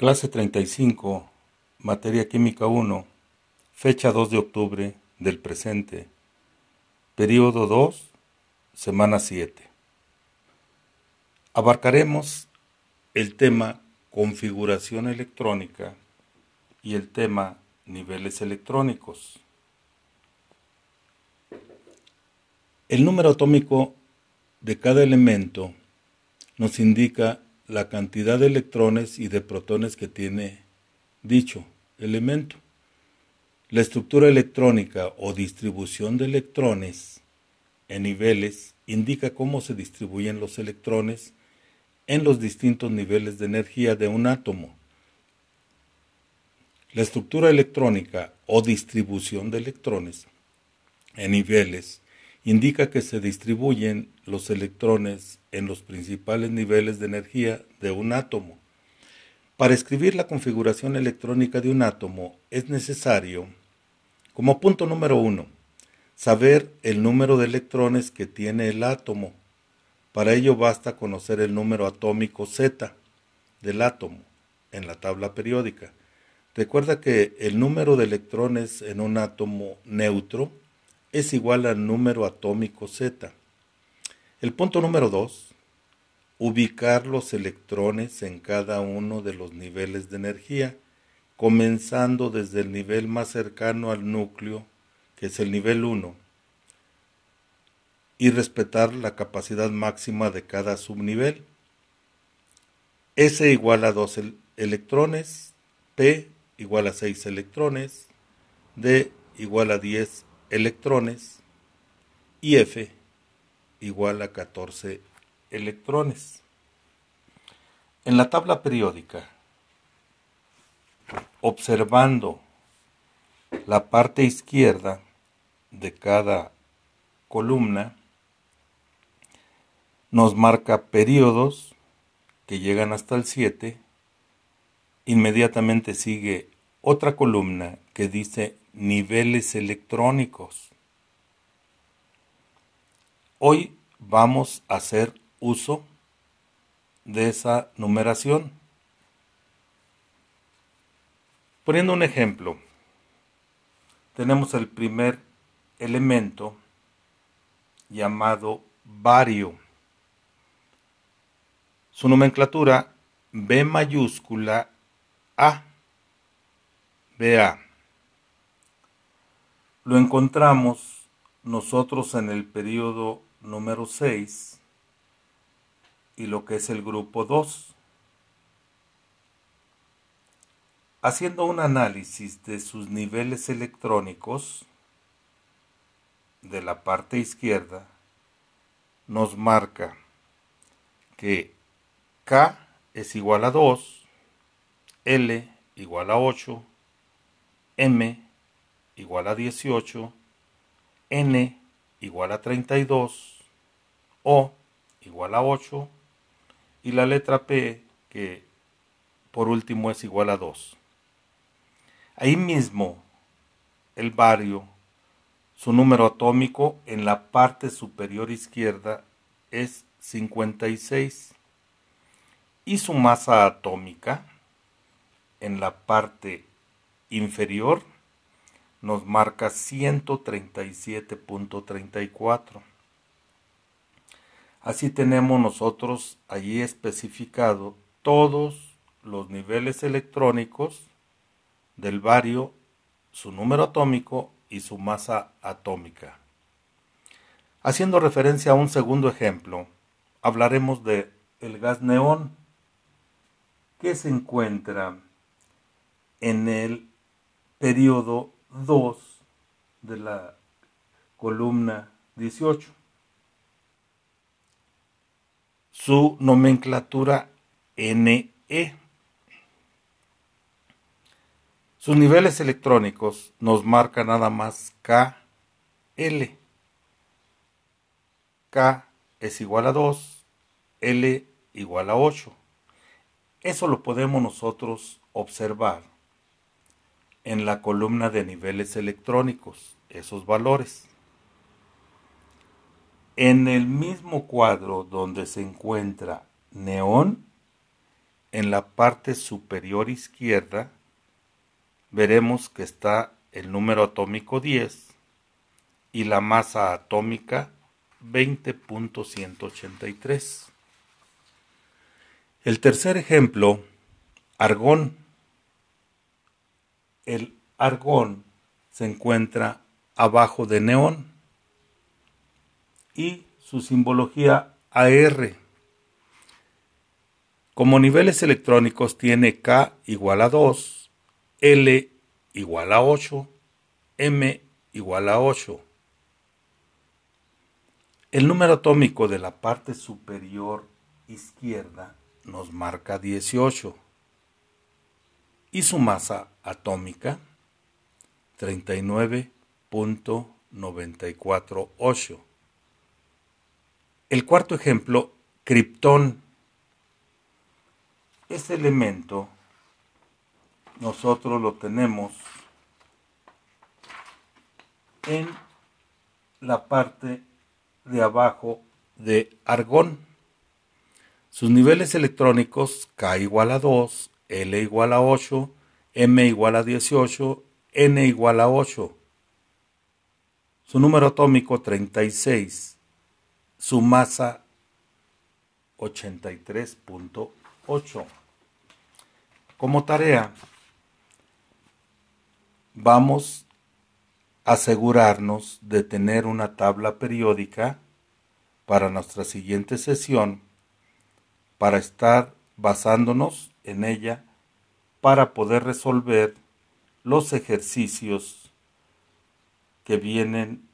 Clase 35, Materia Química 1, fecha 2 de octubre del presente, periodo 2, semana 7. Abarcaremos el tema configuración electrónica y el tema niveles electrónicos. El número atómico de cada elemento nos indica la cantidad de electrones y de protones que tiene dicho elemento. La estructura electrónica o distribución de electrones en niveles indica cómo se distribuyen los electrones en los distintos niveles de energía de un átomo. La estructura electrónica o distribución de electrones en niveles indica que se distribuyen los electrones en los principales niveles de energía de un átomo. Para escribir la configuración electrónica de un átomo es necesario, como punto número uno, saber el número de electrones que tiene el átomo. Para ello basta conocer el número atómico Z del átomo en la tabla periódica. Recuerda que el número de electrones en un átomo neutro es igual al número atómico Z. El punto número 2. Ubicar los electrones en cada uno de los niveles de energía, comenzando desde el nivel más cercano al núcleo, que es el nivel 1, y respetar la capacidad máxima de cada subnivel. S igual a 2 electrones, P igual a 6 electrones, D igual a 10 electrones y F igual a 14 electrones. En la tabla periódica, observando la parte izquierda de cada columna, nos marca periodos que llegan hasta el 7, inmediatamente sigue otra columna que dice niveles electrónicos. Hoy vamos a hacer uso de esa numeración. Poniendo un ejemplo, tenemos el primer elemento llamado vario. Su nomenclatura B mayúscula A. BA lo encontramos nosotros en el periodo número 6 y lo que es el grupo 2. Haciendo un análisis de sus niveles electrónicos de la parte izquierda, nos marca que K es igual a 2, L igual a 8, M igual a 18, n igual a 32, o igual a 8, y la letra P, que por último es igual a 2. Ahí mismo, el bario, su número atómico en la parte superior izquierda es 56 y su masa atómica en la parte inferior nos marca 137.34. Así tenemos nosotros allí especificado todos los niveles electrónicos del bario, su número atómico y su masa atómica. Haciendo referencia a un segundo ejemplo, hablaremos de el gas neón que se encuentra en el periodo 2 de la columna 18. Su nomenclatura NE. Sus niveles electrónicos nos marca nada más KL. K es igual a 2, L igual a 8. Eso lo podemos nosotros observar en la columna de niveles electrónicos, esos valores. En el mismo cuadro donde se encuentra neón, en la parte superior izquierda veremos que está el número atómico 10 y la masa atómica 20.183. El tercer ejemplo, argón. El argón se encuentra abajo de neón y su simbología AR. Como niveles electrónicos tiene K igual a 2, L igual a 8, M igual a 8. El número atómico de la parte superior izquierda nos marca 18 y su masa atómica 39.948. El cuarto ejemplo, criptón. Este elemento nosotros lo tenemos en la parte de abajo de argón. Sus niveles electrónicos K igual a 2, L igual a 8, M igual a 18, N igual a 8. Su número atómico 36. Su masa 83.8. Como tarea, vamos a asegurarnos de tener una tabla periódica para nuestra siguiente sesión para estar basándonos en ella para poder resolver los ejercicios que vienen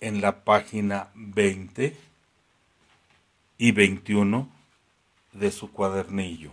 en la página 20 y 21 de su cuadernillo.